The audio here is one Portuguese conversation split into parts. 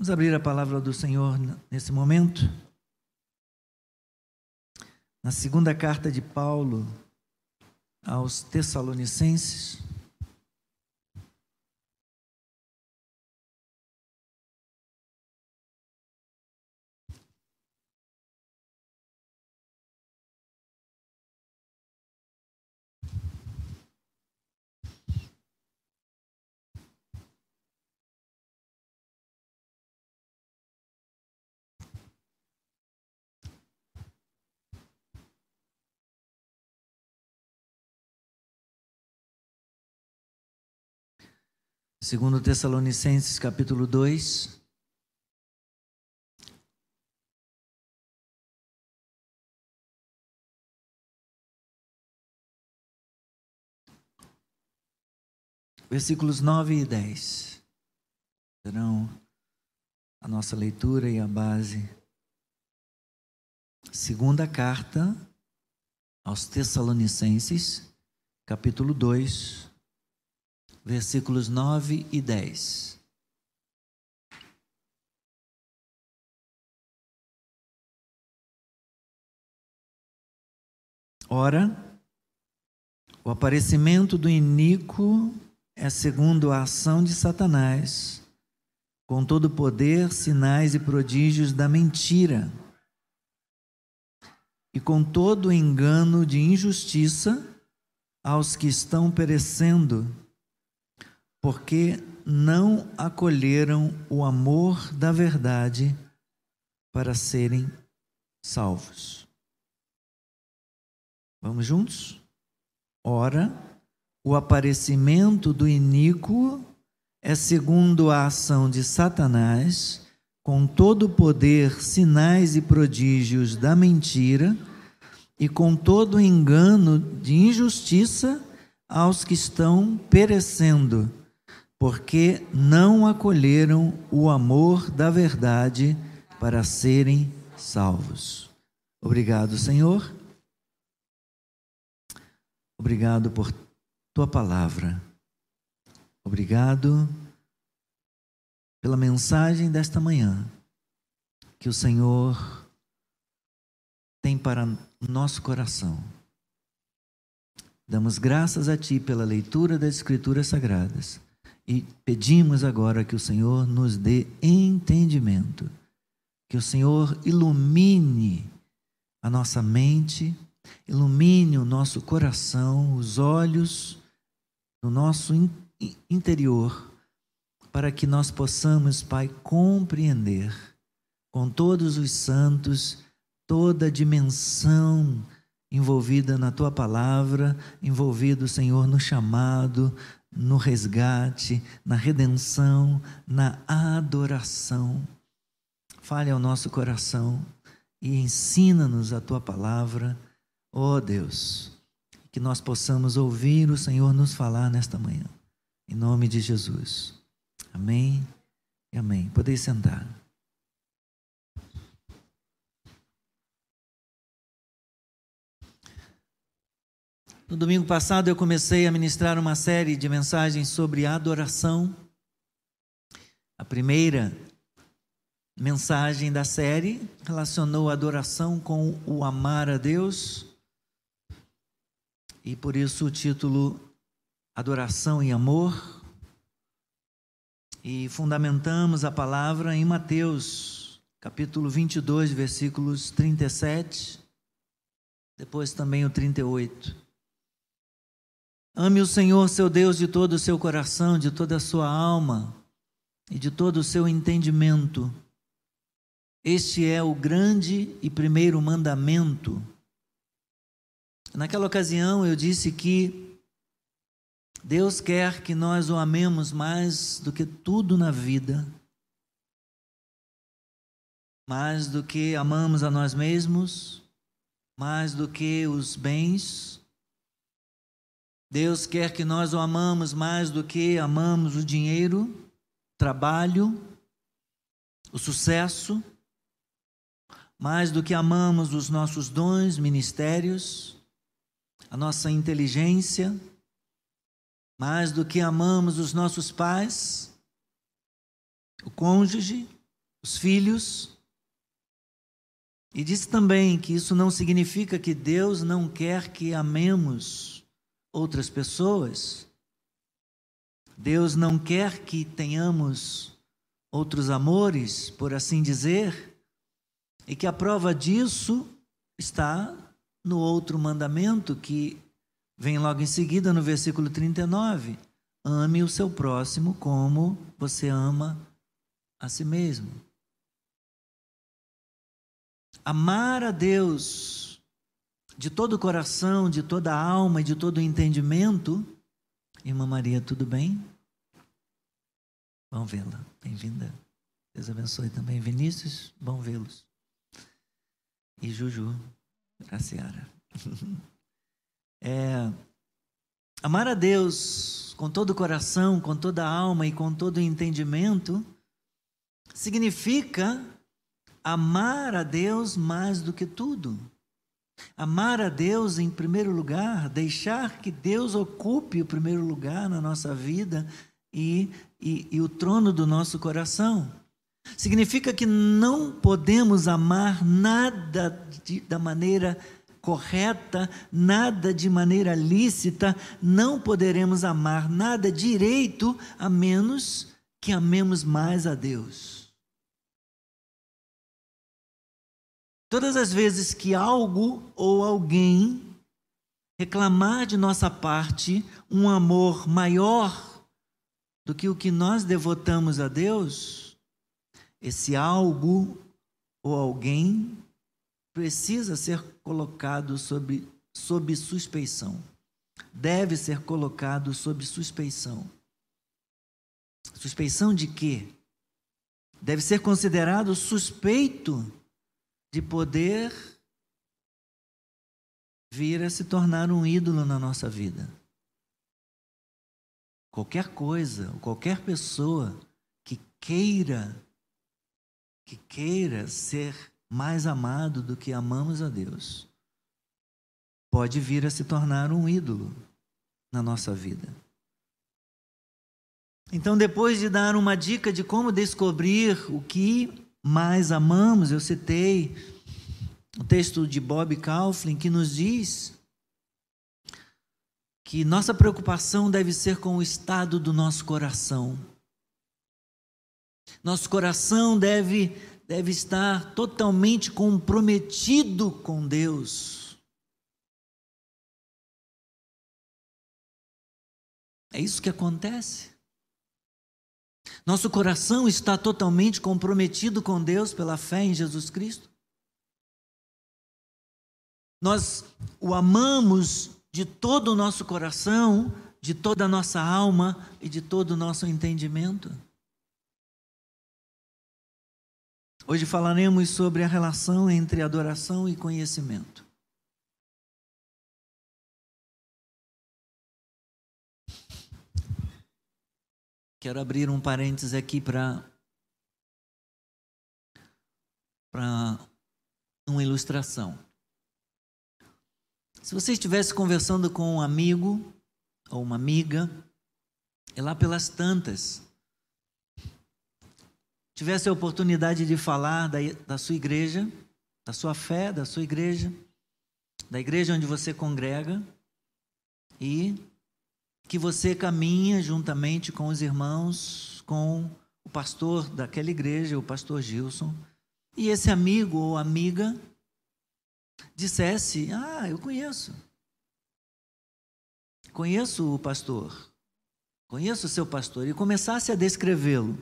Vamos abrir a palavra do Senhor nesse momento. Na segunda carta de Paulo aos Tessalonicenses. Segundo Tessalonicenses capítulo 2. Versículos 9 e 10 serão a nossa leitura e a base. Segunda carta aos Tessalonicenses, capítulo 2, versículos 9 e 10. Ora, o aparecimento do iníquo é segundo a ação de Satanás, com todo poder, sinais e prodígios da mentira, e com todo engano de injustiça aos que estão perecendo porque não acolheram o amor da verdade para serem salvos. Vamos juntos? Ora, o aparecimento do iníquo é segundo a ação de Satanás, com todo o poder, sinais e prodígios da mentira, e com todo o engano de injustiça aos que estão perecendo porque não acolheram o amor da verdade para serem salvos. Obrigado, Senhor. Obrigado por tua palavra. Obrigado pela mensagem desta manhã que o Senhor tem para nosso coração. Damos graças a Ti pela leitura das Escrituras Sagradas e pedimos agora que o Senhor nos dê entendimento, que o Senhor ilumine a nossa mente, ilumine o nosso coração, os olhos do nosso interior, para que nós possamos, Pai, compreender com todos os santos toda a dimensão envolvida na tua palavra, envolvido, Senhor, no chamado, no resgate, na redenção, na adoração. Fale ao nosso coração e ensina-nos a tua palavra, ó oh Deus, que nós possamos ouvir o Senhor nos falar nesta manhã. Em nome de Jesus. Amém e amém. Podeis sentar. No domingo passado eu comecei a ministrar uma série de mensagens sobre adoração. A primeira mensagem da série relacionou a adoração com o amar a Deus. E por isso o título Adoração e Amor. E fundamentamos a palavra em Mateus, capítulo 22, versículos 37, depois também o 38. Ame o Senhor, seu Deus, de todo o seu coração, de toda a sua alma e de todo o seu entendimento. Este é o grande e primeiro mandamento. Naquela ocasião eu disse que Deus quer que nós o amemos mais do que tudo na vida, mais do que amamos a nós mesmos, mais do que os bens, Deus quer que nós o amamos mais do que amamos o dinheiro, trabalho, o sucesso, mais do que amamos os nossos dons, ministérios, a nossa inteligência, mais do que amamos os nossos pais, o cônjuge, os filhos. E disse também que isso não significa que Deus não quer que amemos outras pessoas. Deus não quer que tenhamos outros amores, por assim dizer, e que a prova disso está no outro mandamento que vem logo em seguida no versículo 39. Ame o seu próximo como você ama a si mesmo. Amar a Deus de todo o coração, de toda a alma e de todo o entendimento. Irmã Maria, tudo bem? Vamos vê-la. Bem-vinda. Deus abençoe também. Vinícius, bom vê-los. E Juju, Graciara. É, amar a Deus com todo o coração, com toda a alma e com todo o entendimento significa amar a Deus mais do que tudo. Amar a Deus em primeiro lugar, deixar que Deus ocupe o primeiro lugar na nossa vida e, e, e o trono do nosso coração. Significa que não podemos amar nada de, da maneira correta, nada de maneira lícita, não poderemos amar nada direito a menos que amemos mais a Deus. Todas as vezes que algo ou alguém reclamar de nossa parte um amor maior do que o que nós devotamos a Deus, esse algo ou alguém precisa ser colocado sob, sob suspeição. Deve ser colocado sob suspeição. Suspeição de quê? Deve ser considerado suspeito de poder vir a se tornar um ídolo na nossa vida. Qualquer coisa, qualquer pessoa que queira que queira ser mais amado do que amamos a Deus, pode vir a se tornar um ídolo na nossa vida. Então, depois de dar uma dica de como descobrir o que mais amamos, eu citei o texto de Bob Kauflin que nos diz que nossa preocupação deve ser com o estado do nosso coração. Nosso coração deve, deve estar totalmente comprometido com Deus. É isso que acontece. Nosso coração está totalmente comprometido com Deus pela fé em Jesus Cristo. Nós o amamos de todo o nosso coração, de toda a nossa alma e de todo o nosso entendimento. Hoje falaremos sobre a relação entre adoração e conhecimento. Quero abrir um parênteses aqui para para uma ilustração. Se você estivesse conversando com um amigo ou uma amiga, e lá pelas tantas, tivesse a oportunidade de falar da, da sua igreja, da sua fé, da sua igreja, da igreja onde você congrega, e que você caminha juntamente com os irmãos, com o pastor daquela igreja, o pastor Gilson, e esse amigo ou amiga dissesse: Ah, eu conheço. Conheço o pastor. Conheço o seu pastor. E começasse a descrevê-lo.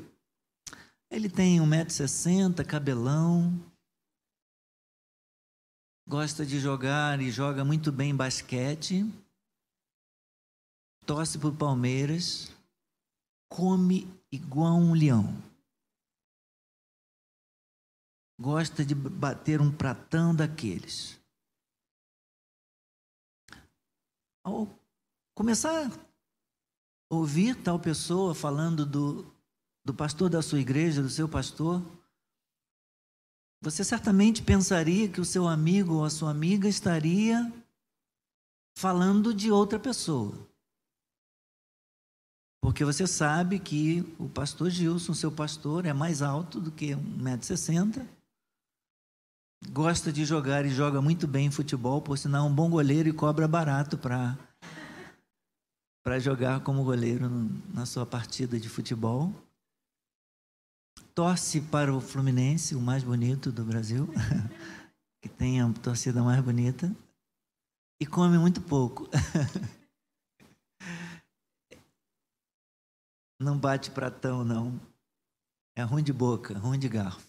Ele tem 1,60m, cabelão. Gosta de jogar e joga muito bem basquete torce para o Palmeiras, come igual um leão. Gosta de bater um pratão daqueles. Ao começar a ouvir tal pessoa falando do, do pastor da sua igreja, do seu pastor, você certamente pensaria que o seu amigo ou a sua amiga estaria falando de outra pessoa. Porque você sabe que o pastor Gilson, seu pastor, é mais alto do que 1,60m. Gosta de jogar e joga muito bem futebol, por sinal, é um bom goleiro e cobra barato para para jogar como goleiro na sua partida de futebol. Torce para o Fluminense, o mais bonito do Brasil, que tem a torcida mais bonita, e come muito pouco. Não bate pratão, não. É ruim de boca, ruim de garfo.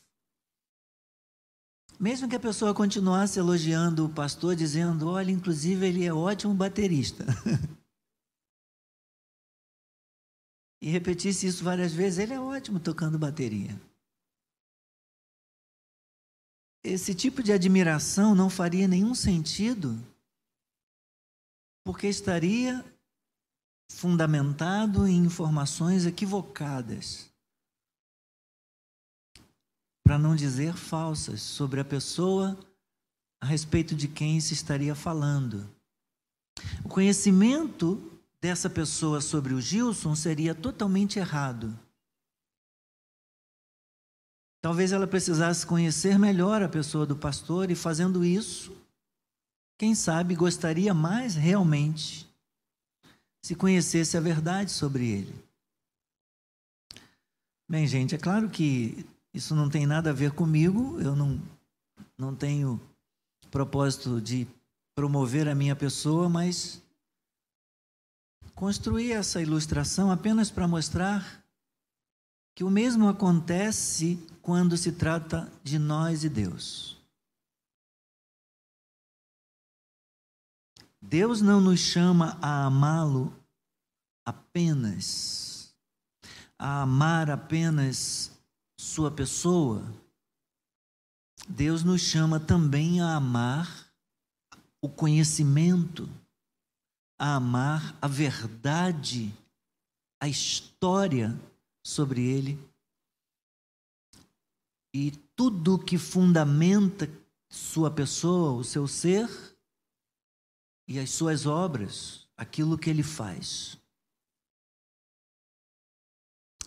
Mesmo que a pessoa continuasse elogiando o pastor, dizendo: olha, inclusive ele é ótimo baterista. e repetisse isso várias vezes, ele é ótimo tocando bateria. Esse tipo de admiração não faria nenhum sentido, porque estaria fundamentado em informações equivocadas, para não dizer falsas, sobre a pessoa a respeito de quem se estaria falando. O conhecimento dessa pessoa sobre o Gilson seria totalmente errado. Talvez ela precisasse conhecer melhor a pessoa do pastor e, fazendo isso, quem sabe gostaria mais realmente se conhecesse a verdade sobre ele. Bem, gente, é claro que isso não tem nada a ver comigo, eu não, não tenho propósito de promover a minha pessoa, mas construí essa ilustração apenas para mostrar que o mesmo acontece quando se trata de nós e Deus. Deus não nos chama a amá-lo apenas, a amar apenas Sua pessoa. Deus nos chama também a amar o conhecimento, a amar a verdade, a história sobre Ele e tudo que fundamenta Sua pessoa, o seu ser e as suas obras, aquilo que ele faz.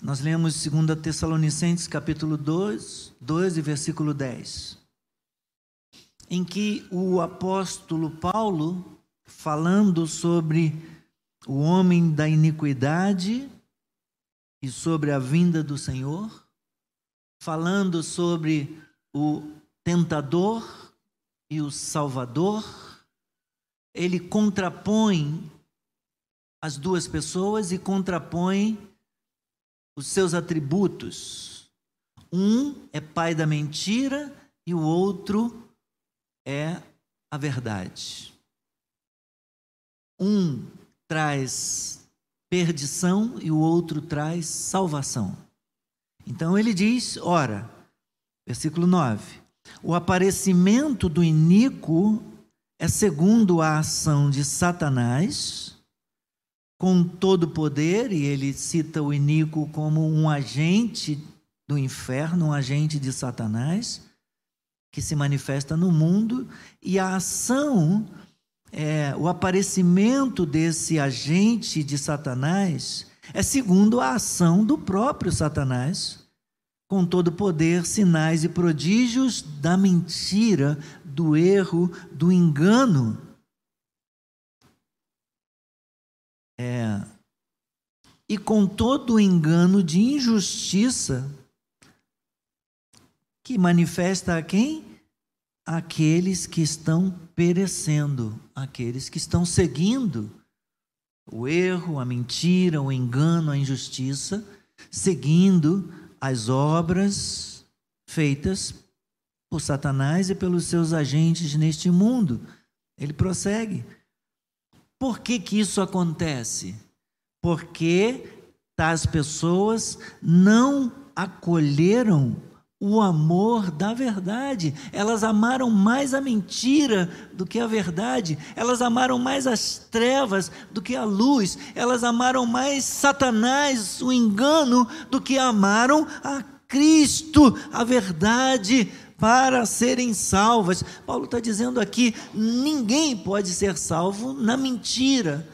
Nós lemos 2 Tessalonicenses capítulo 2, 12, versículo 10, em que o apóstolo Paulo, falando sobre o homem da iniquidade e sobre a vinda do Senhor, falando sobre o tentador e o salvador, ele contrapõe as duas pessoas e contrapõe os seus atributos. Um é pai da mentira e o outro é a verdade. Um traz perdição e o outro traz salvação. Então ele diz: ora, versículo 9: o aparecimento do iníquo é segundo a ação de Satanás, com todo poder, e ele cita o iníquo como um agente do inferno, um agente de Satanás, que se manifesta no mundo, e a ação, é, o aparecimento desse agente de Satanás é segundo a ação do próprio Satanás, com todo poder, sinais e prodígios da mentira, do erro, do engano. É, e com todo o engano de injustiça que manifesta a quem? Aqueles que estão perecendo, aqueles que estão seguindo o erro, a mentira, o engano, a injustiça, seguindo as obras feitas por Satanás e pelos seus agentes neste mundo. Ele prossegue. Por que, que isso acontece? Porque tais pessoas não acolheram o amor da verdade. Elas amaram mais a mentira do que a verdade. Elas amaram mais as trevas do que a luz. Elas amaram mais Satanás, o engano, do que amaram a Cristo, a verdade, para serem salvas. Paulo está dizendo aqui: ninguém pode ser salvo na mentira.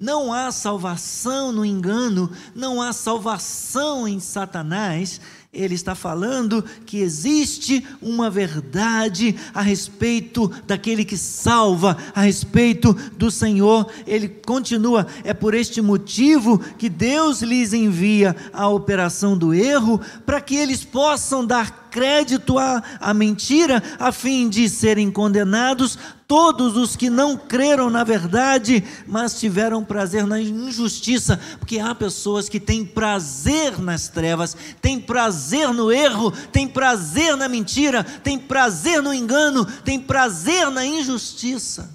Não há salvação no engano, não há salvação em Satanás. Ele está falando que existe uma verdade a respeito daquele que salva, a respeito do Senhor. Ele continua: é por este motivo que Deus lhes envia a operação do erro, para que eles possam dar crédito à, à mentira, a fim de serem condenados todos os que não creram na verdade, mas tiveram prazer na injustiça, porque há pessoas que têm prazer nas trevas, têm prazer no erro, têm prazer na mentira, têm prazer no engano, têm prazer na injustiça.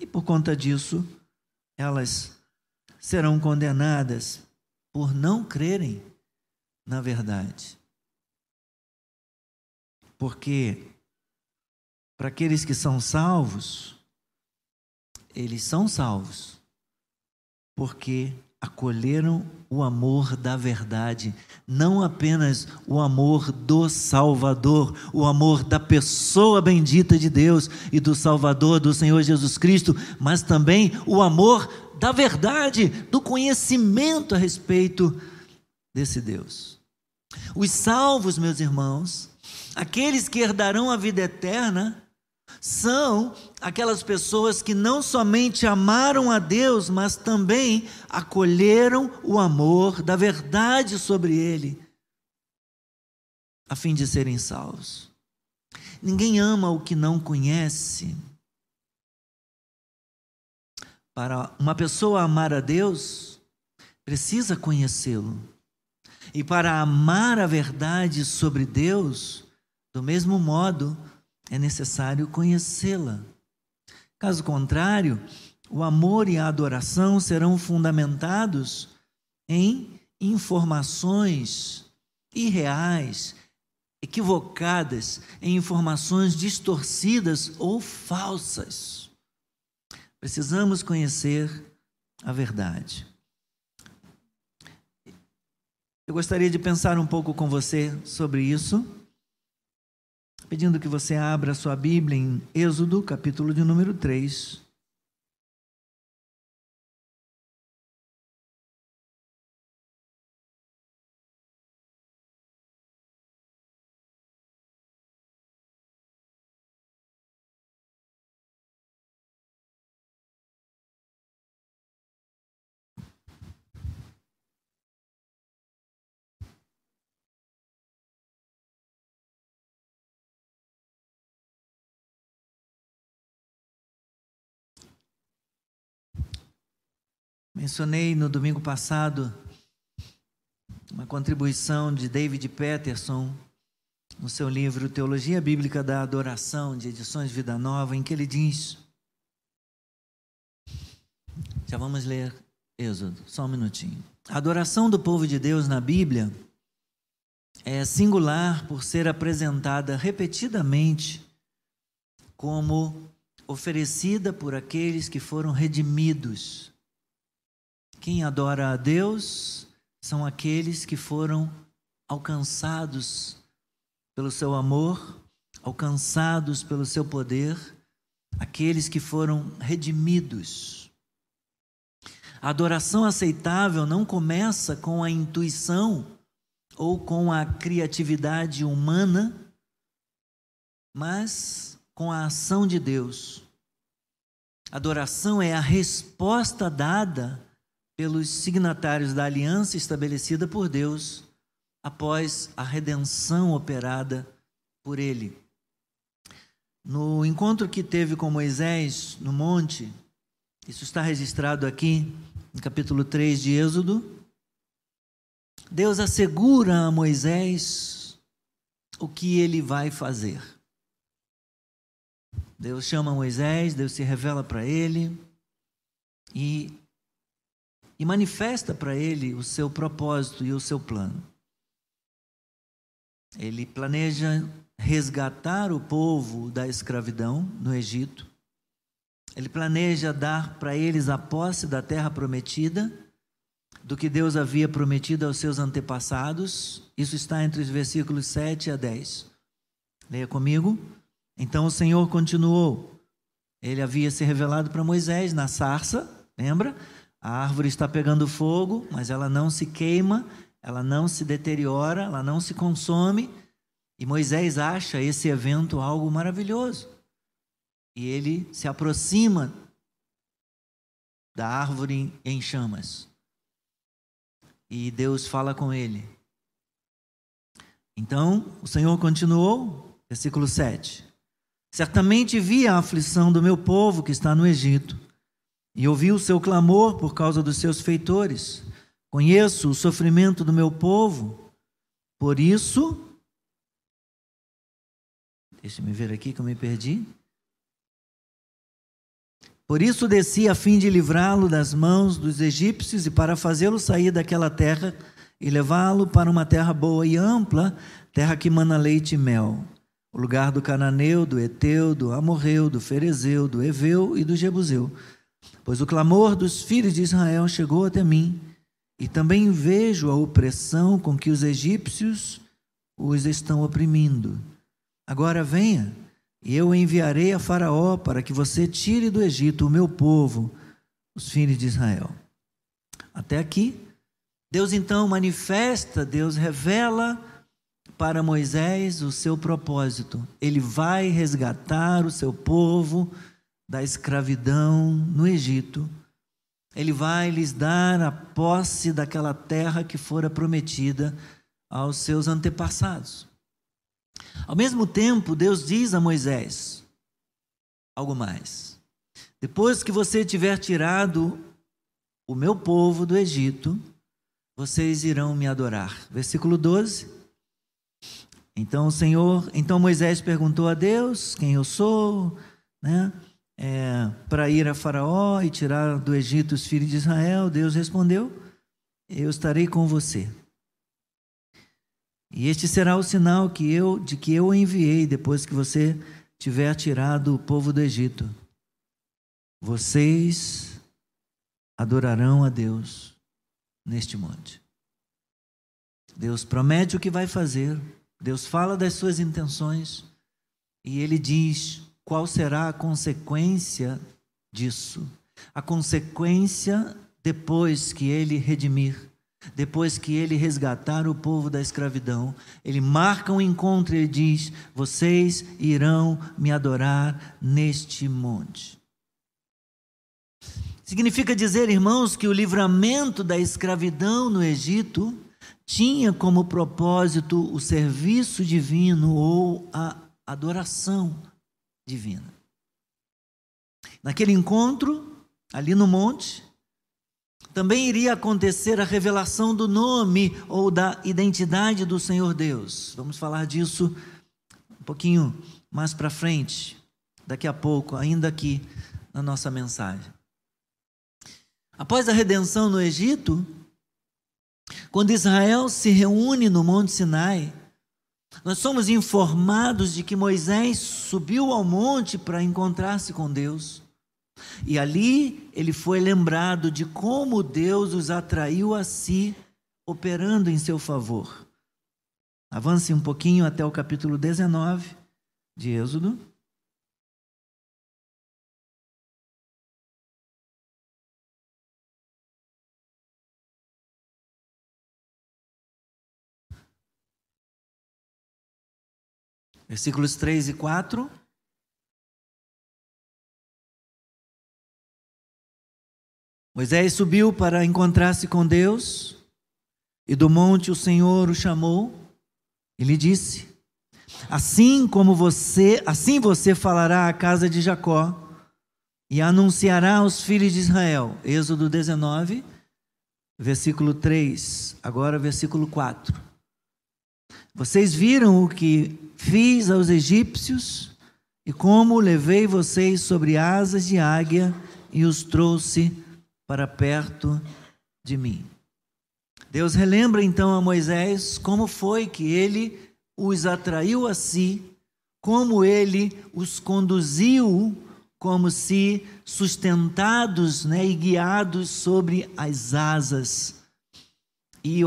E por conta disso, elas serão condenadas por não crerem na verdade. Porque para aqueles que são salvos, eles são salvos porque acolheram o amor da verdade, não apenas o amor do Salvador, o amor da pessoa bendita de Deus e do Salvador, do Senhor Jesus Cristo, mas também o amor da verdade, do conhecimento a respeito desse Deus. Os salvos, meus irmãos, aqueles que herdarão a vida eterna, são aquelas pessoas que não somente amaram a Deus, mas também acolheram o amor da verdade sobre ele, a fim de serem salvos. Ninguém ama o que não conhece. Para uma pessoa amar a Deus, precisa conhecê-lo. E para amar a verdade sobre Deus, do mesmo modo, é necessário conhecê-la. Caso contrário, o amor e a adoração serão fundamentados em informações irreais, equivocadas, em informações distorcidas ou falsas. Precisamos conhecer a verdade. Eu gostaria de pensar um pouco com você sobre isso pedindo que você abra sua Bíblia em Êxodo, capítulo de número 3. Mencionei no domingo passado uma contribuição de David Peterson no seu livro Teologia Bíblica da Adoração, de edições Vida Nova, em que ele diz. Já vamos ler Êxodo, só um minutinho. A adoração do povo de Deus na Bíblia é singular por ser apresentada repetidamente como oferecida por aqueles que foram redimidos quem adora a Deus são aqueles que foram alcançados pelo seu amor, alcançados pelo seu poder, aqueles que foram redimidos. A adoração aceitável não começa com a intuição ou com a criatividade humana, mas com a ação de Deus. Adoração é a resposta dada pelos signatários da aliança estabelecida por Deus após a redenção operada por ele. No encontro que teve com Moisés no monte, isso está registrado aqui no capítulo 3 de Êxodo. Deus assegura a Moisés o que ele vai fazer. Deus chama Moisés, Deus se revela para ele e e manifesta para ele o seu propósito e o seu plano. Ele planeja resgatar o povo da escravidão no Egito. Ele planeja dar para eles a posse da terra prometida, do que Deus havia prometido aos seus antepassados. Isso está entre os versículos 7 a 10. Leia comigo. Então o Senhor continuou. Ele havia se revelado para Moisés na sarça Lembra? A árvore está pegando fogo, mas ela não se queima, ela não se deteriora, ela não se consome. E Moisés acha esse evento algo maravilhoso. E ele se aproxima da árvore em chamas. E Deus fala com ele. Então, o Senhor continuou, versículo 7. Certamente vi a aflição do meu povo que está no Egito, e ouvi o seu clamor por causa dos seus feitores. Conheço o sofrimento do meu povo, por isso. Deixa-me ver aqui que eu me perdi. Por isso desci a fim de livrá-lo das mãos dos egípcios e para fazê-lo sair daquela terra e levá-lo para uma terra boa e ampla, terra que mana leite e mel, o lugar do cananeu, do eteu, do amorreu, do ferezeu, do eveu e do jebuseu. Pois o clamor dos filhos de Israel chegou até mim, e também vejo a opressão com que os egípcios os estão oprimindo. Agora venha e eu enviarei a Faraó para que você tire do Egito o meu povo, os filhos de Israel. Até aqui, Deus então manifesta, Deus revela para Moisés o seu propósito. Ele vai resgatar o seu povo da escravidão no Egito. Ele vai lhes dar a posse daquela terra que fora prometida aos seus antepassados. Ao mesmo tempo, Deus diz a Moisés algo mais. Depois que você tiver tirado o meu povo do Egito, vocês irão me adorar. Versículo 12. Então o Senhor, então Moisés perguntou a Deus quem eu sou, né? É, para ir a Faraó e tirar do Egito os filhos de Israel. Deus respondeu: Eu estarei com você. E este será o sinal que eu, de que eu enviei depois que você tiver tirado o povo do Egito. Vocês adorarão a Deus neste monte. Deus promete o que vai fazer, Deus fala das suas intenções e ele diz qual será a consequência disso. A consequência depois que ele redimir depois que ele resgatar o povo da escravidão, ele marca um encontro e diz: Vocês irão me adorar neste monte. Significa dizer, irmãos, que o livramento da escravidão no Egito tinha como propósito o serviço divino ou a adoração divina. Naquele encontro, ali no monte, também iria acontecer a revelação do nome ou da identidade do Senhor Deus. Vamos falar disso um pouquinho mais para frente, daqui a pouco, ainda aqui na nossa mensagem. Após a redenção no Egito, quando Israel se reúne no Monte Sinai, nós somos informados de que Moisés subiu ao monte para encontrar-se com Deus. E ali ele foi lembrado de como Deus os atraiu a si, operando em seu favor. Avance um pouquinho até o capítulo 19 de Êxodo. Versículos 3 e 4. Moisés subiu para encontrar-se com Deus, e do monte o Senhor o chamou e lhe disse: Assim como você, assim você falará à casa de Jacó e anunciará aos filhos de Israel. Êxodo 19, versículo 3, agora versículo 4. Vocês viram o que fiz aos egípcios e como levei vocês sobre asas de águia e os trouxe para perto de mim. Deus relembra então a Moisés como foi que ele os atraiu a si, como ele os conduziu como se sustentados né, e guiados sobre as asas e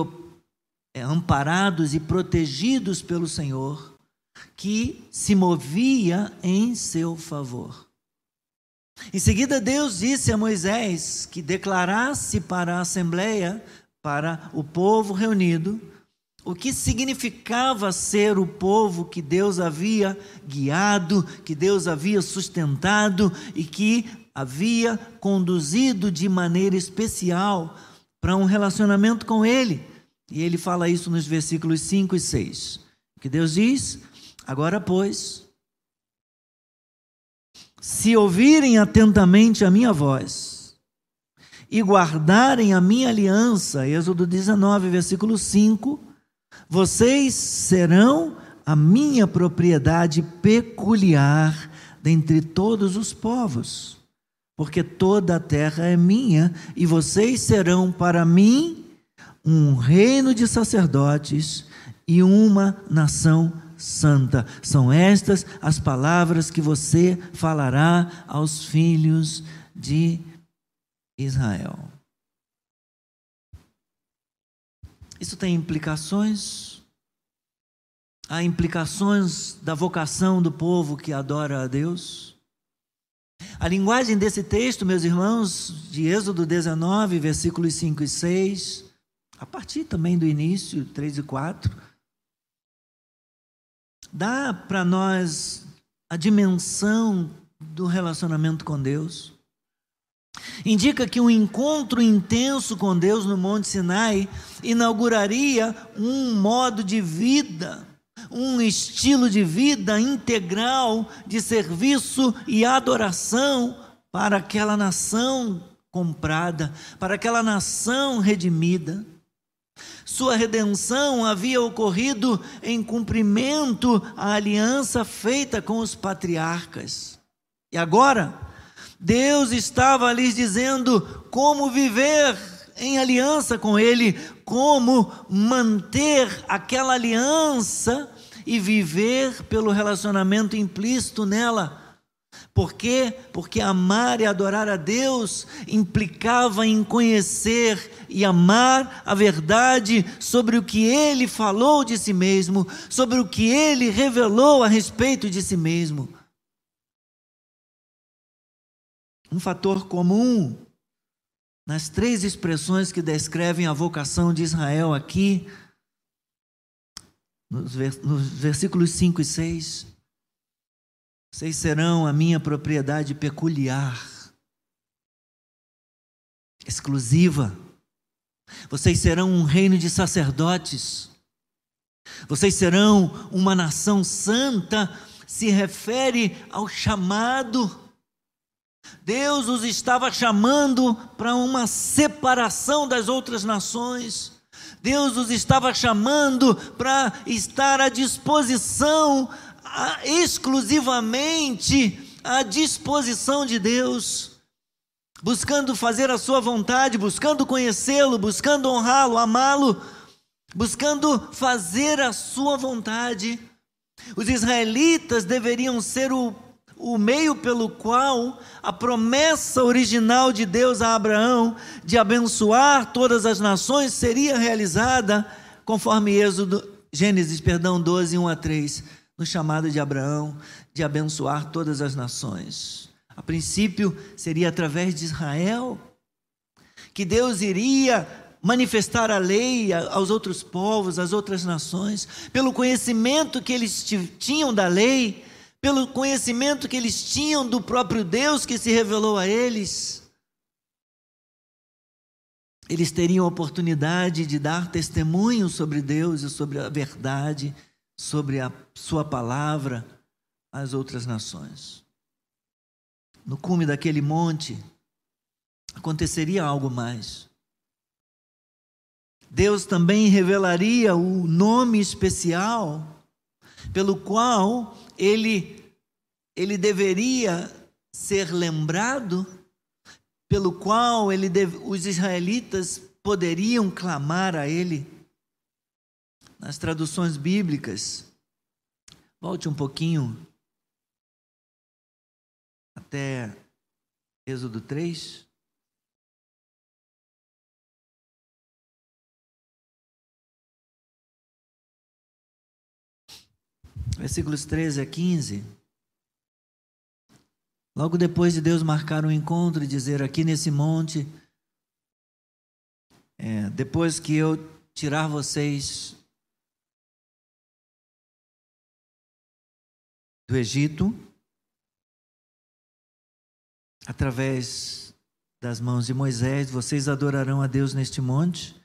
é, amparados e protegidos pelo Senhor, que se movia em seu favor. Em seguida, Deus disse a Moisés que declarasse para a assembleia, para o povo reunido, o que significava ser o povo que Deus havia guiado, que Deus havia sustentado e que havia conduzido de maneira especial para um relacionamento com Ele. E ele fala isso nos versículos 5 e 6. Que Deus diz: Agora, pois, se ouvirem atentamente a minha voz e guardarem a minha aliança, Êxodo 19, versículo 5, vocês serão a minha propriedade peculiar dentre todos os povos, porque toda a terra é minha e vocês serão para mim um reino de sacerdotes e uma nação santa. São estas as palavras que você falará aos filhos de Israel. Isso tem implicações? Há implicações da vocação do povo que adora a Deus? A linguagem desse texto, meus irmãos, de Êxodo 19, versículos 5 e 6, a partir também do início, 3 e 4, dá para nós a dimensão do relacionamento com Deus. Indica que um encontro intenso com Deus no Monte Sinai inauguraria um modo de vida, um estilo de vida integral de serviço e adoração para aquela nação comprada, para aquela nação redimida. Sua redenção havia ocorrido em cumprimento à aliança feita com os patriarcas. E agora, Deus estava lhes dizendo como viver em aliança com Ele, como manter aquela aliança e viver pelo relacionamento implícito nela. Por quê? Porque amar e adorar a Deus implicava em conhecer e amar a verdade sobre o que ele falou de si mesmo, sobre o que ele revelou a respeito de si mesmo. Um fator comum nas três expressões que descrevem a vocação de Israel aqui, nos versículos 5 e 6, vocês serão a minha propriedade peculiar, exclusiva. Vocês serão um reino de sacerdotes. Vocês serão uma nação santa. Se refere ao chamado. Deus os estava chamando para uma separação das outras nações. Deus os estava chamando para estar à disposição exclusivamente à disposição de Deus, buscando fazer a sua vontade, buscando conhecê-lo, buscando honrá-lo, amá-lo, buscando fazer a sua vontade. Os israelitas deveriam ser o, o meio pelo qual a promessa original de Deus a Abraão de abençoar todas as nações seria realizada, conforme Êxodo, Gênesis, perdão, 12, 1 a 3 no chamado de Abraão de abençoar todas as nações. A princípio seria através de Israel que Deus iria manifestar a lei aos outros povos, às outras nações, pelo conhecimento que eles tinham da lei, pelo conhecimento que eles tinham do próprio Deus que se revelou a eles. Eles teriam a oportunidade de dar testemunho sobre Deus e sobre a verdade sobre a sua palavra às outras nações. No cume daquele monte, aconteceria algo mais. Deus também revelaria o nome especial pelo qual ele, ele deveria ser lembrado, pelo qual ele deve, os israelitas poderiam clamar a ele nas traduções bíblicas. Volte um pouquinho até Êxodo 3. Versículos 13 a 15. Logo depois de Deus marcar um encontro e dizer aqui nesse monte, é, depois que eu tirar vocês do Egito, através das mãos de Moisés, vocês adorarão a Deus neste monte.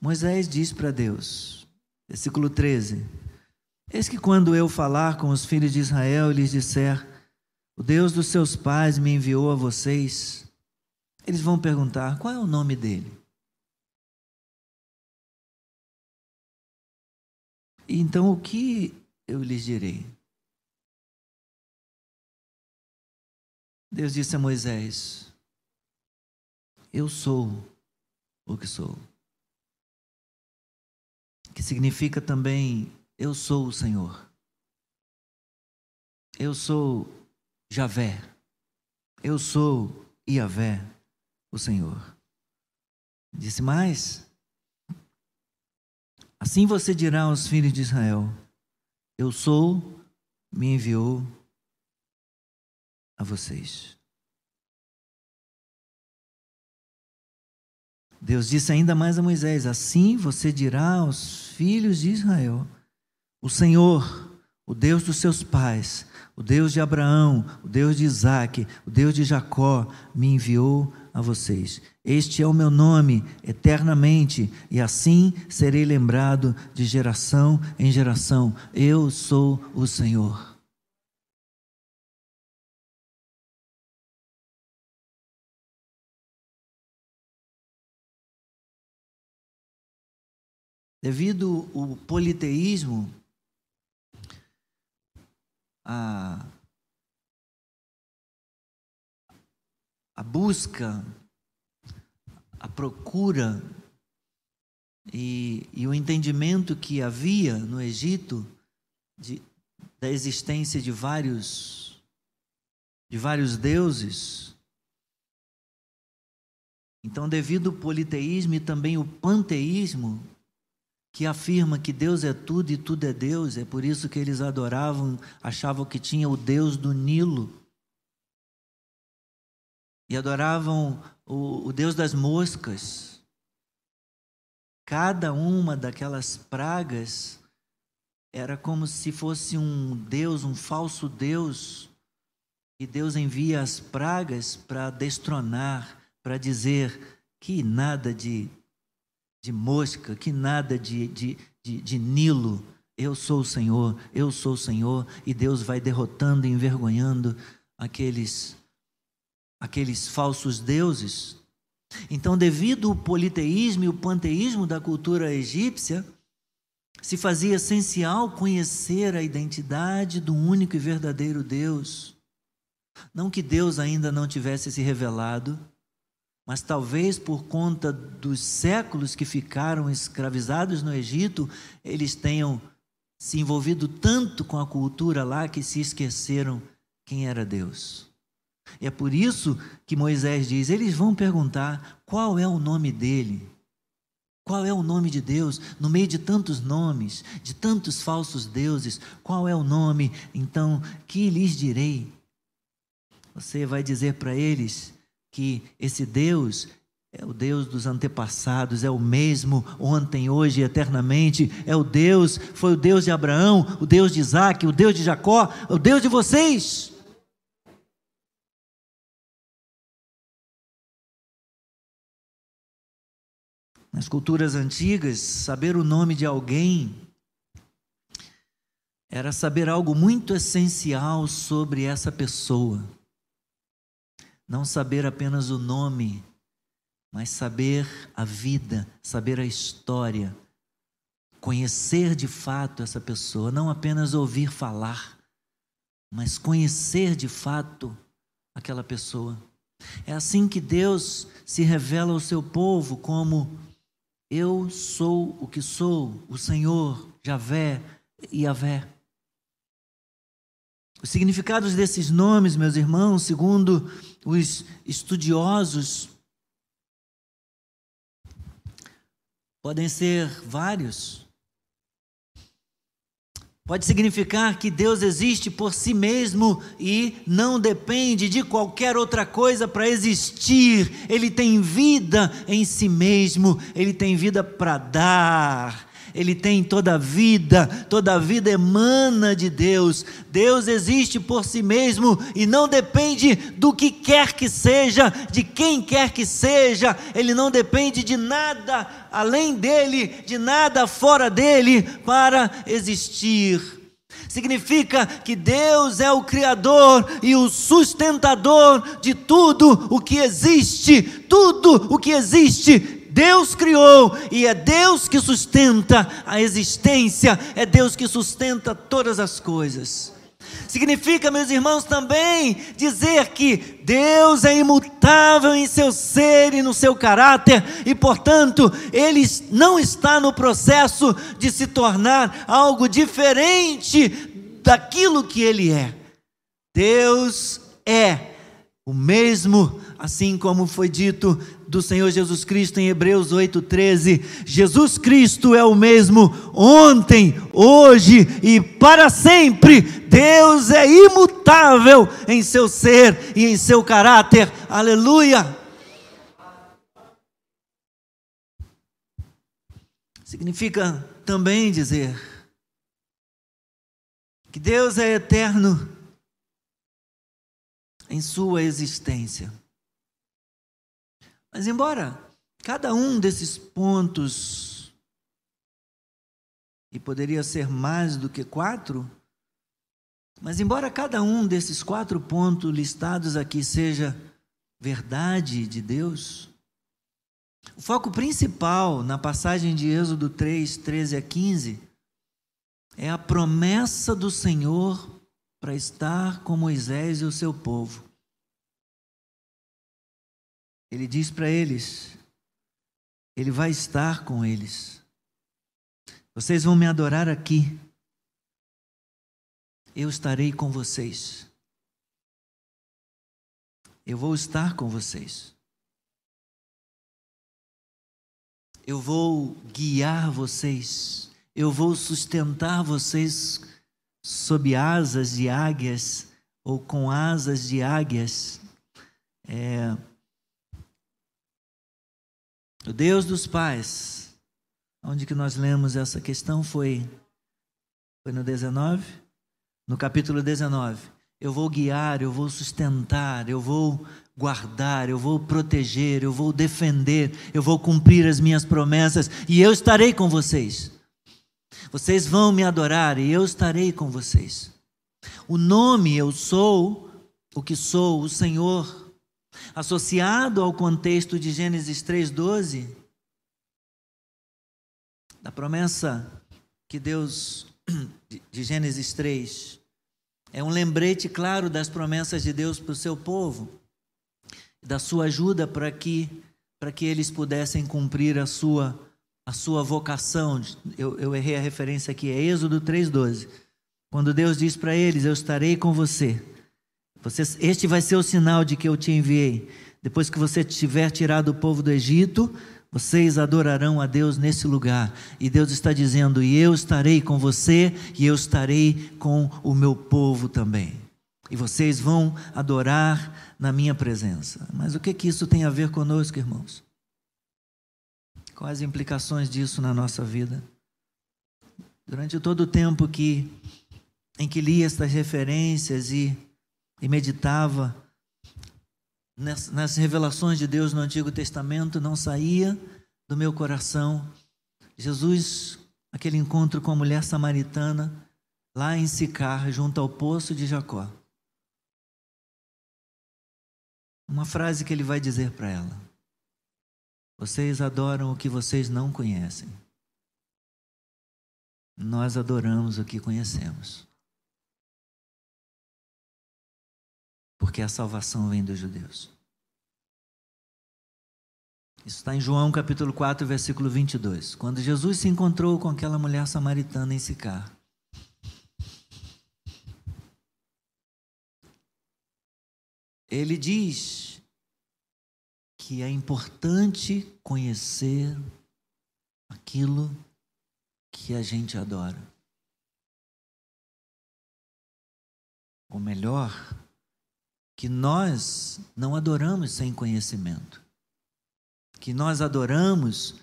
Moisés diz para Deus, versículo 13: Eis que quando eu falar com os filhos de Israel e lhes disser, o Deus dos seus pais me enviou a vocês, eles vão perguntar: qual é o nome dele? Então o que eu lhes direi? Deus disse a Moisés: Eu sou o que sou. Que significa também: Eu sou o Senhor. Eu sou Javé. Eu sou Iavé, o Senhor. Disse mais: Assim você dirá aos filhos de Israel: Eu sou, me enviou a vocês. Deus disse ainda mais a Moisés: Assim você dirá aos filhos de Israel: O Senhor, o Deus dos seus pais, o Deus de Abraão, o Deus de Isaac, o Deus de Jacó, me enviou a vocês. Este é o meu nome eternamente, e assim serei lembrado de geração em geração. Eu sou o Senhor. Devido ao politeísmo, a, a busca, a procura e, e, o entendimento que havia no Egito de, da existência de vários de vários deuses. Então, devido ao politeísmo e também o panteísmo, que afirma que Deus é tudo e tudo é Deus, é por isso que eles adoravam, achavam que tinha o Deus do Nilo. E adoravam o, o Deus das moscas. Cada uma daquelas pragas era como se fosse um Deus, um falso Deus. E Deus envia as pragas para destronar, para dizer que nada de de mosca, que nada de, de, de, de Nilo. Eu sou o Senhor, eu sou o Senhor, e Deus vai derrotando e envergonhando aqueles, aqueles falsos deuses. Então, devido ao politeísmo e o panteísmo da cultura egípcia, se fazia essencial conhecer a identidade do único e verdadeiro Deus. Não que Deus ainda não tivesse se revelado, mas talvez por conta dos séculos que ficaram escravizados no Egito, eles tenham se envolvido tanto com a cultura lá que se esqueceram quem era Deus. E é por isso que Moisés diz: eles vão perguntar qual é o nome dele. Qual é o nome de Deus? No meio de tantos nomes, de tantos falsos deuses, qual é o nome? Então, que lhes direi? Você vai dizer para eles que esse Deus é o Deus dos antepassados, é o mesmo ontem, hoje e eternamente. É o Deus, foi o Deus de Abraão, o Deus de Isaac, o Deus de Jacó, o Deus de vocês. Nas culturas antigas, saber o nome de alguém era saber algo muito essencial sobre essa pessoa. Não saber apenas o nome, mas saber a vida, saber a história, conhecer de fato essa pessoa, não apenas ouvir falar, mas conhecer de fato aquela pessoa. É assim que Deus se revela ao seu povo como eu sou o que sou, o Senhor, Javé e Yahvé. Os significados desses nomes, meus irmãos, segundo os estudiosos, podem ser vários. Pode significar que Deus existe por si mesmo e não depende de qualquer outra coisa para existir. Ele tem vida em si mesmo, ele tem vida para dar. Ele tem toda a vida, toda a vida emana de Deus. Deus existe por si mesmo e não depende do que quer que seja, de quem quer que seja. Ele não depende de nada além dele, de nada fora dele para existir. Significa que Deus é o Criador e o sustentador de tudo o que existe, tudo o que existe Deus criou e é Deus que sustenta a existência, é Deus que sustenta todas as coisas. Significa, meus irmãos, também dizer que Deus é imutável em seu ser e no seu caráter, e portanto, Ele não está no processo de se tornar algo diferente daquilo que Ele é. Deus é o mesmo, assim como foi dito do Senhor Jesus Cristo em Hebreus 8,13. Jesus Cristo é o mesmo ontem, hoje e para sempre. Deus é imutável em seu ser e em seu caráter. Aleluia! Significa também dizer que Deus é eterno em sua existência. Mas, embora cada um desses pontos, e poderia ser mais do que quatro, mas, embora cada um desses quatro pontos listados aqui seja verdade de Deus, o foco principal na passagem de Êxodo 3, 13 a 15 é a promessa do Senhor para estar com Moisés e o seu povo. Ele diz para eles: Ele vai estar com eles. Vocês vão me adorar aqui. Eu estarei com vocês. Eu vou estar com vocês. Eu vou guiar vocês. Eu vou sustentar vocês sob asas de águias ou com asas de águias. É, o Deus dos pais, onde que nós lemos essa questão foi foi no 19, no capítulo 19. Eu vou guiar, eu vou sustentar, eu vou guardar, eu vou proteger, eu vou defender, eu vou cumprir as minhas promessas e eu estarei com vocês. Vocês vão me adorar e eu estarei com vocês. O nome eu sou o que sou, o Senhor, associado ao contexto de Gênesis 3:12, da promessa que Deus de Gênesis 3 é um lembrete claro das promessas de Deus para o seu povo, da sua ajuda para que para que eles pudessem cumprir a sua a sua vocação. Eu, eu errei a referência aqui, é Êxodo 3,12. Quando Deus diz para eles: Eu estarei com você. Vocês, este vai ser o sinal de que eu te enviei. Depois que você tiver tirado o povo do Egito, vocês adorarão a Deus nesse lugar. E Deus está dizendo: E eu estarei com você, e eu estarei com o meu povo também. E vocês vão adorar na minha presença. Mas o que, que isso tem a ver conosco, irmãos? Quais as implicações disso na nossa vida? Durante todo o tempo que em que li estas referências e, e meditava nas, nas revelações de Deus no Antigo Testamento, não saía do meu coração Jesus, aquele encontro com a mulher samaritana lá em Sicar, junto ao poço de Jacó. Uma frase que ele vai dizer para ela: vocês adoram o que vocês não conhecem. Nós adoramos o que conhecemos. Porque a salvação vem dos judeus. Isso está em João capítulo 4, versículo 22. Quando Jesus se encontrou com aquela mulher samaritana em Sicar. Ele diz que é importante conhecer aquilo que a gente adora. ou melhor, que nós não adoramos sem conhecimento. Que nós adoramos,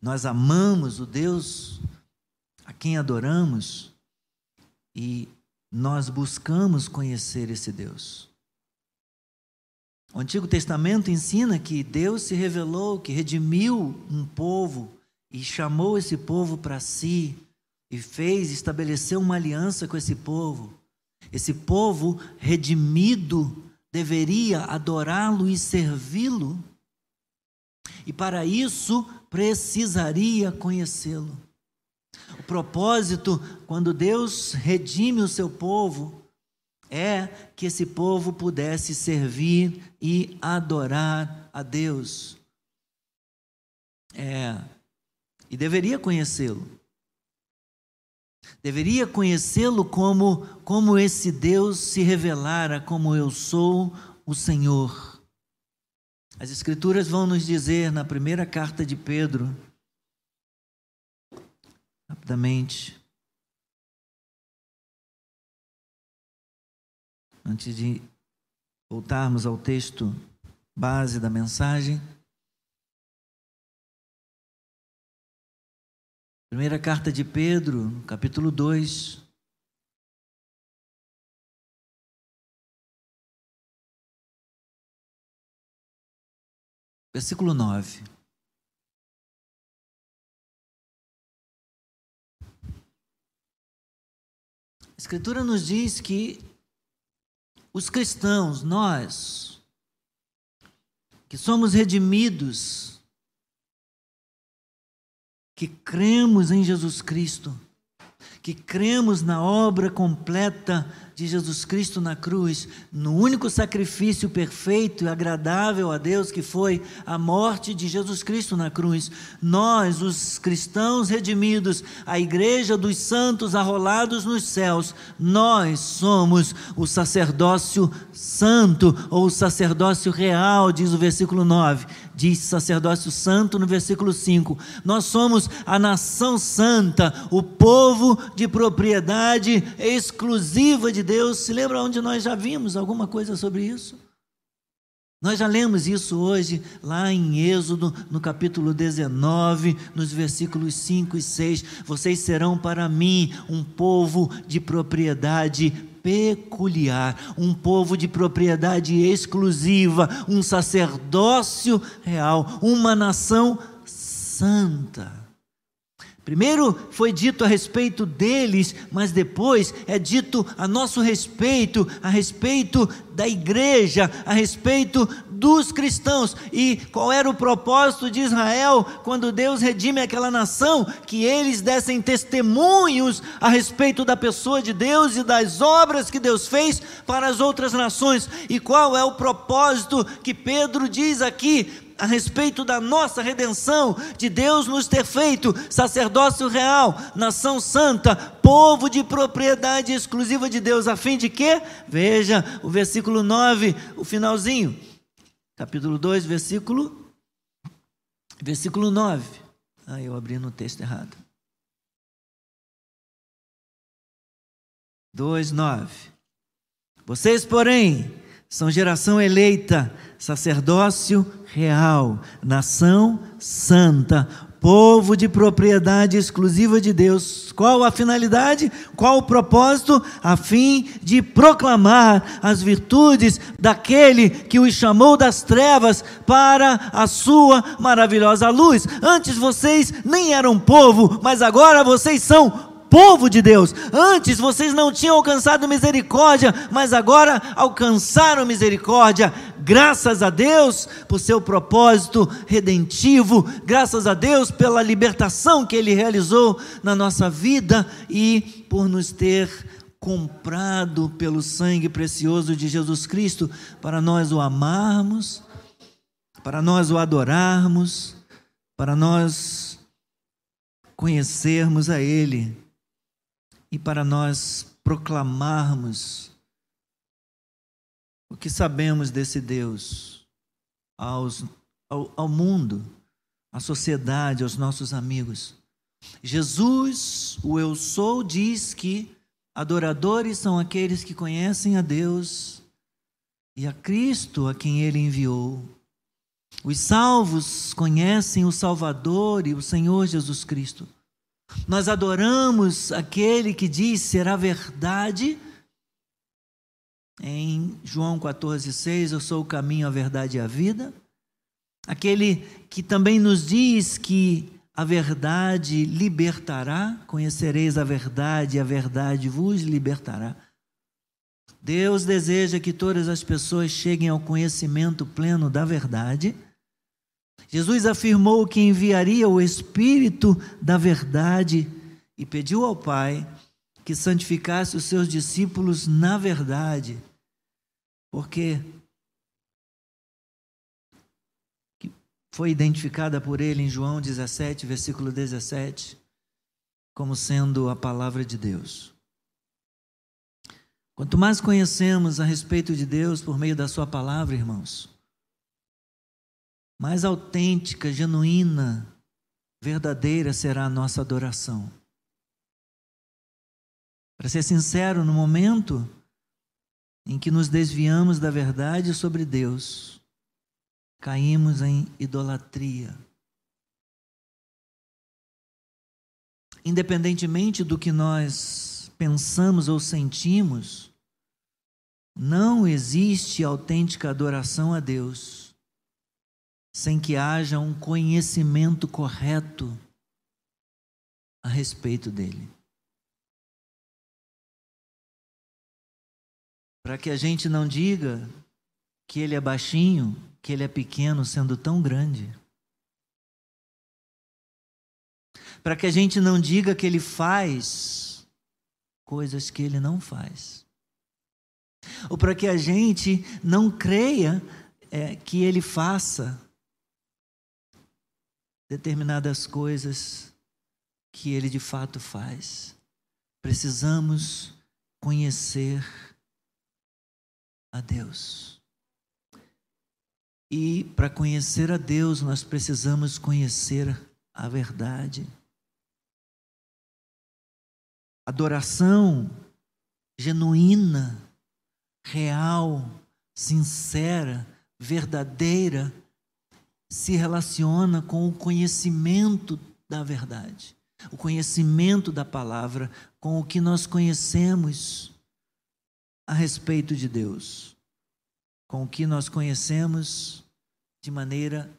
nós amamos o Deus a quem adoramos e nós buscamos conhecer esse Deus. O Antigo Testamento ensina que Deus se revelou, que redimiu um povo e chamou esse povo para si e fez, estabeleceu uma aliança com esse povo. Esse povo redimido deveria adorá-lo e servi-lo, e para isso precisaria conhecê-lo. O propósito, quando Deus redime o seu povo, é que esse povo pudesse servir e adorar a Deus. É, e deveria conhecê-lo. Deveria conhecê-lo como, como esse Deus se revelara, como eu sou o Senhor. As Escrituras vão nos dizer na primeira carta de Pedro, rapidamente, antes de voltarmos ao texto base da mensagem. Primeira carta de Pedro, capítulo 2. Versículo 9. A Escritura nos diz que os cristãos, nós, que somos redimidos, que cremos em Jesus Cristo, que cremos na obra completa de Jesus Cristo na cruz, no único sacrifício perfeito e agradável a Deus que foi a morte de Jesus Cristo na cruz. Nós, os cristãos redimidos, a igreja dos santos arrolados nos céus, nós somos o sacerdócio santo ou o sacerdócio real, diz o versículo 9 diz sacerdócio santo no versículo 5. Nós somos a nação santa, o povo de propriedade exclusiva de Deus. Se lembra onde nós já vimos alguma coisa sobre isso? Nós já lemos isso hoje, lá em Êxodo, no capítulo 19, nos versículos 5 e 6. Vocês serão para mim um povo de propriedade peculiar, um povo de propriedade exclusiva, um sacerdócio real, uma nação santa. Primeiro foi dito a respeito deles, mas depois é dito a nosso respeito, a respeito da igreja, a respeito dos cristãos. E qual era o propósito de Israel quando Deus redime aquela nação? Que eles dessem testemunhos a respeito da pessoa de Deus e das obras que Deus fez para as outras nações. E qual é o propósito que Pedro diz aqui? A respeito da nossa redenção, de Deus nos ter feito sacerdócio real, nação santa, povo de propriedade exclusiva de Deus, a fim de que? Veja o versículo 9, o finalzinho. Capítulo 2, versículo versículo 9. Ah, eu abri no texto errado. 2, 9. Vocês, porém, são geração eleita, sacerdócio real, nação santa, povo de propriedade exclusiva de Deus. Qual a finalidade? Qual o propósito? A fim de proclamar as virtudes daquele que os chamou das trevas para a sua maravilhosa luz. Antes vocês nem eram povo, mas agora vocês são povo de Deus. Antes vocês não tinham alcançado misericórdia, mas agora alcançaram misericórdia. Graças a Deus por seu propósito redentivo, graças a Deus pela libertação que Ele realizou na nossa vida e por nos ter comprado pelo sangue precioso de Jesus Cristo para nós o amarmos, para nós o adorarmos, para nós conhecermos a Ele e para nós proclamarmos o que sabemos desse Deus aos, ao, ao mundo, à sociedade, aos nossos amigos. Jesus, o Eu Sou, diz que Adoradores são aqueles que conhecem a Deus e a Cristo a quem ele enviou. Os salvos conhecem o Salvador e o Senhor Jesus Cristo. Nós adoramos aquele que diz ser a verdade. Em João 14,6, eu sou o caminho, a verdade e a vida. Aquele que também nos diz que a verdade libertará, conhecereis a verdade, e a verdade vos libertará. Deus deseja que todas as pessoas cheguem ao conhecimento pleno da verdade. Jesus afirmou que enviaria o Espírito da verdade e pediu ao Pai que santificasse os seus discípulos na verdade, porque foi identificada por ele em João 17, versículo 17, como sendo a palavra de Deus. Quanto mais conhecemos a respeito de Deus por meio da Sua palavra, irmãos, mais autêntica, genuína, verdadeira será a nossa adoração. Para ser sincero, no momento em que nos desviamos da verdade sobre Deus, caímos em idolatria. Independentemente do que nós pensamos ou sentimos, não existe autêntica adoração a Deus sem que haja um conhecimento correto a respeito dele. Para que a gente não diga que ele é baixinho, que ele é pequeno sendo tão grande. Para que a gente não diga que ele faz coisas que ele não faz. Ou para que a gente não creia é, que ele faça determinadas coisas que ele de fato faz. Precisamos conhecer a Deus. E para conhecer a Deus, nós precisamos conhecer a verdade. Adoração genuína, real, sincera, verdadeira, se relaciona com o conhecimento da verdade, o conhecimento da palavra, com o que nós conhecemos a respeito de Deus com o que nós conhecemos de maneira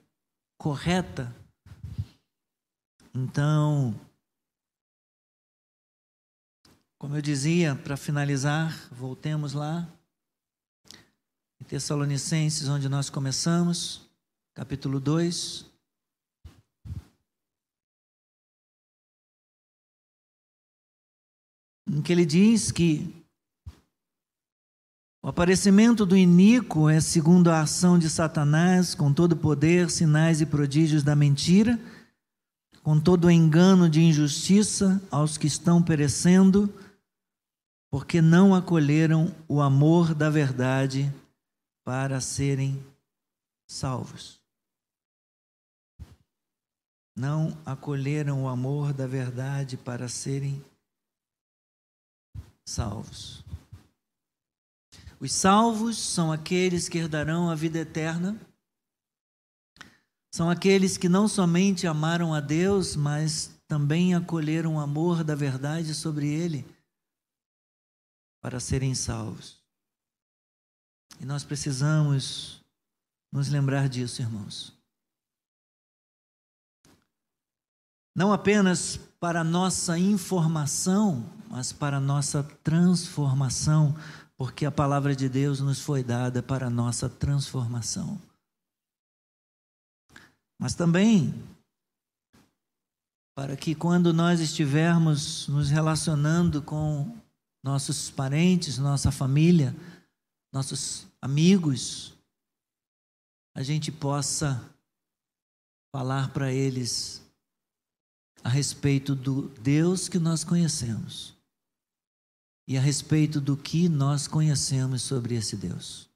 correta. Então, como eu dizia, para finalizar, voltemos lá em Tessalonicenses, onde nós começamos, capítulo 2. Em que ele diz que o aparecimento do iníquo é segundo a ação de Satanás, com todo poder, sinais e prodígios da mentira, com todo o engano de injustiça aos que estão perecendo, porque não acolheram o amor da verdade para serem salvos. Não acolheram o amor da verdade para serem salvos. Os salvos são aqueles que herdarão a vida eterna. São aqueles que não somente amaram a Deus, mas também acolheram o amor da verdade sobre ele para serem salvos. E nós precisamos nos lembrar disso, irmãos. Não apenas para nossa informação, mas para nossa transformação porque a palavra de Deus nos foi dada para nossa transformação. Mas também para que quando nós estivermos nos relacionando com nossos parentes, nossa família, nossos amigos, a gente possa falar para eles a respeito do Deus que nós conhecemos e a respeito do que nós conhecemos sobre esse Deus.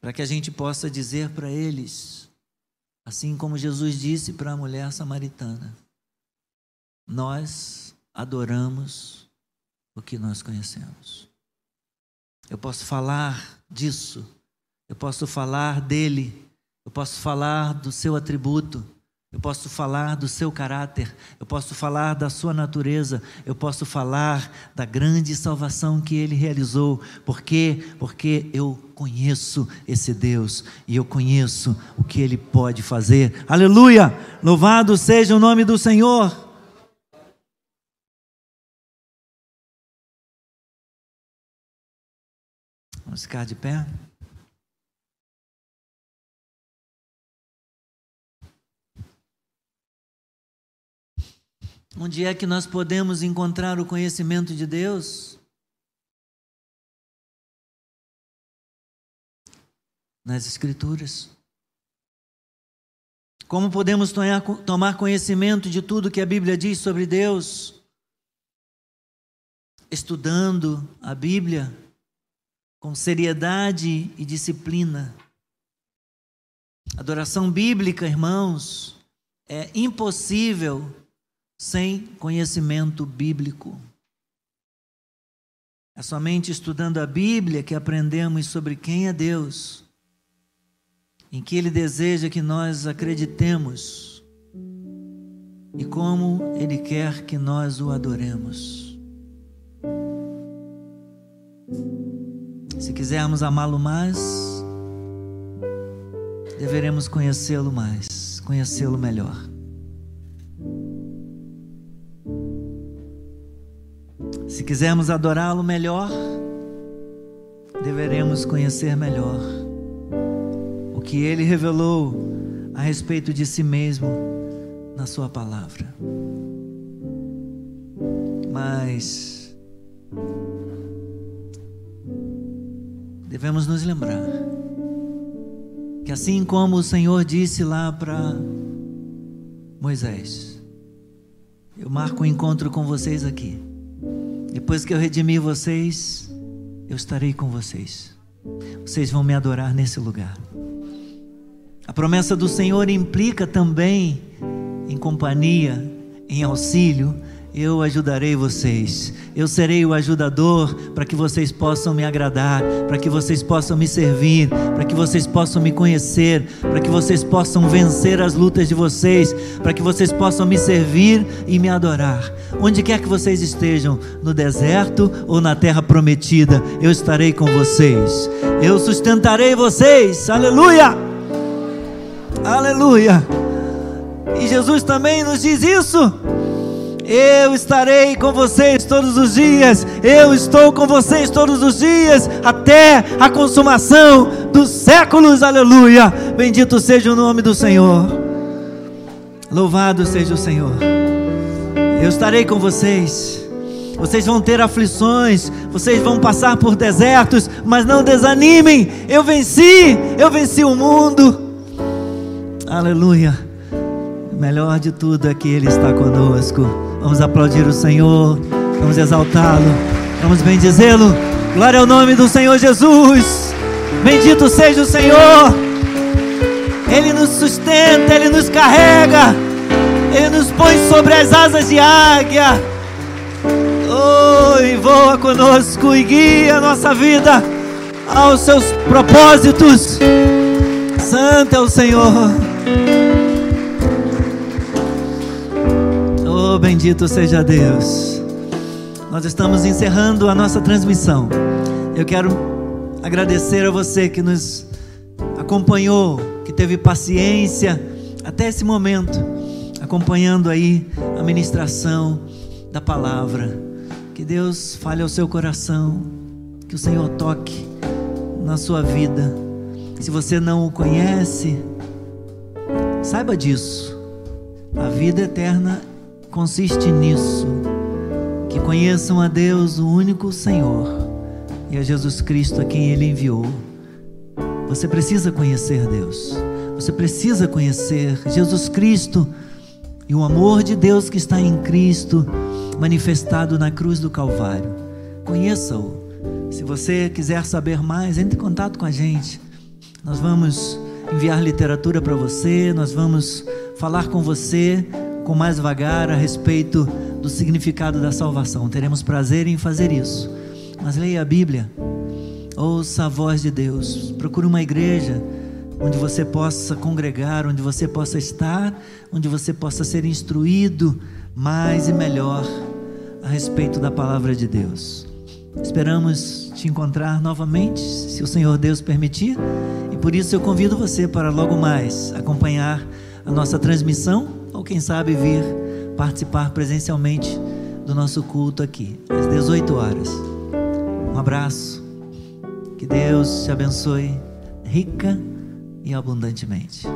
Para que a gente possa dizer para eles, assim como Jesus disse para a mulher samaritana: nós adoramos o que nós conhecemos. Eu posso falar disso, eu posso falar dele, eu posso falar do seu atributo, eu posso falar do seu caráter, eu posso falar da sua natureza, eu posso falar da grande salvação que ele realizou. Por quê? Porque eu conheço esse Deus e eu conheço o que ele pode fazer. Aleluia! Louvado seja o nome do Senhor. Vamos ficar de pé? Onde é que nós podemos encontrar o conhecimento de Deus? Nas Escrituras. Como podemos tomar conhecimento de tudo que a Bíblia diz sobre Deus? Estudando a Bíblia com seriedade e disciplina. Adoração bíblica, irmãos, é impossível sem conhecimento bíblico. É somente estudando a Bíblia que aprendemos sobre quem é Deus, em que Ele deseja que nós acreditemos e como Ele quer que nós o adoremos. Se quisermos amá-lo mais, deveremos conhecê-lo mais, conhecê-lo melhor. Se quisermos adorá-lo melhor, deveremos conhecer melhor o que ele revelou a respeito de si mesmo na sua palavra. Mas devemos nos lembrar que assim como o Senhor disse lá para Moisés, eu marco o um encontro com vocês aqui. Depois que eu redimir vocês, eu estarei com vocês. Vocês vão me adorar nesse lugar. A promessa do Senhor implica também em companhia, em auxílio eu ajudarei vocês. Eu serei o ajudador para que vocês possam me agradar, para que vocês possam me servir, para que vocês possam me conhecer, para que vocês possam vencer as lutas de vocês, para que vocês possam me servir e me adorar. Onde quer que vocês estejam, no deserto ou na terra prometida, eu estarei com vocês. Eu sustentarei vocês. Aleluia! Aleluia! E Jesus também nos diz isso. Eu estarei com vocês todos os dias. Eu estou com vocês todos os dias até a consumação dos séculos. Aleluia. Bendito seja o nome do Senhor. Louvado seja o Senhor. Eu estarei com vocês. Vocês vão ter aflições, vocês vão passar por desertos, mas não desanimem. Eu venci, eu venci o mundo. Aleluia. O melhor de tudo é que Ele está conosco. Vamos aplaudir o Senhor, vamos exaltá-lo, vamos bendizê-lo. Glória ao nome do Senhor Jesus. Bendito seja o Senhor. Ele nos sustenta, ele nos carrega, ele nos põe sobre as asas de águia. Oh, e voa conosco e guia a nossa vida aos seus propósitos. Santo é o Senhor. Bendito seja Deus. Nós estamos encerrando a nossa transmissão. Eu quero agradecer a você que nos acompanhou, que teve paciência até esse momento, acompanhando aí a ministração da palavra. Que Deus fale ao seu coração, que o Senhor toque na sua vida. Se você não o conhece, saiba disso. A vida eterna consiste nisso: que conheçam a Deus, o único Senhor, e a Jesus Cristo a quem Ele enviou. Você precisa conhecer Deus, você precisa conhecer Jesus Cristo e o amor de Deus que está em Cristo manifestado na cruz do Calvário. Conheça-o. Se você quiser saber mais, entre em contato com a gente. Nós vamos enviar literatura para você, nós vamos falar com você pouco mais vagar a respeito do significado da salvação. Teremos prazer em fazer isso. Mas leia a Bíblia, ouça a voz de Deus, procure uma igreja onde você possa congregar, onde você possa estar, onde você possa ser instruído mais e melhor a respeito da palavra de Deus. Esperamos te encontrar novamente, se o Senhor Deus permitir, e por isso eu convido você para logo mais acompanhar a nossa transmissão quem sabe vir participar presencialmente do nosso culto aqui, às 18 horas. Um abraço. Que Deus te abençoe rica e abundantemente.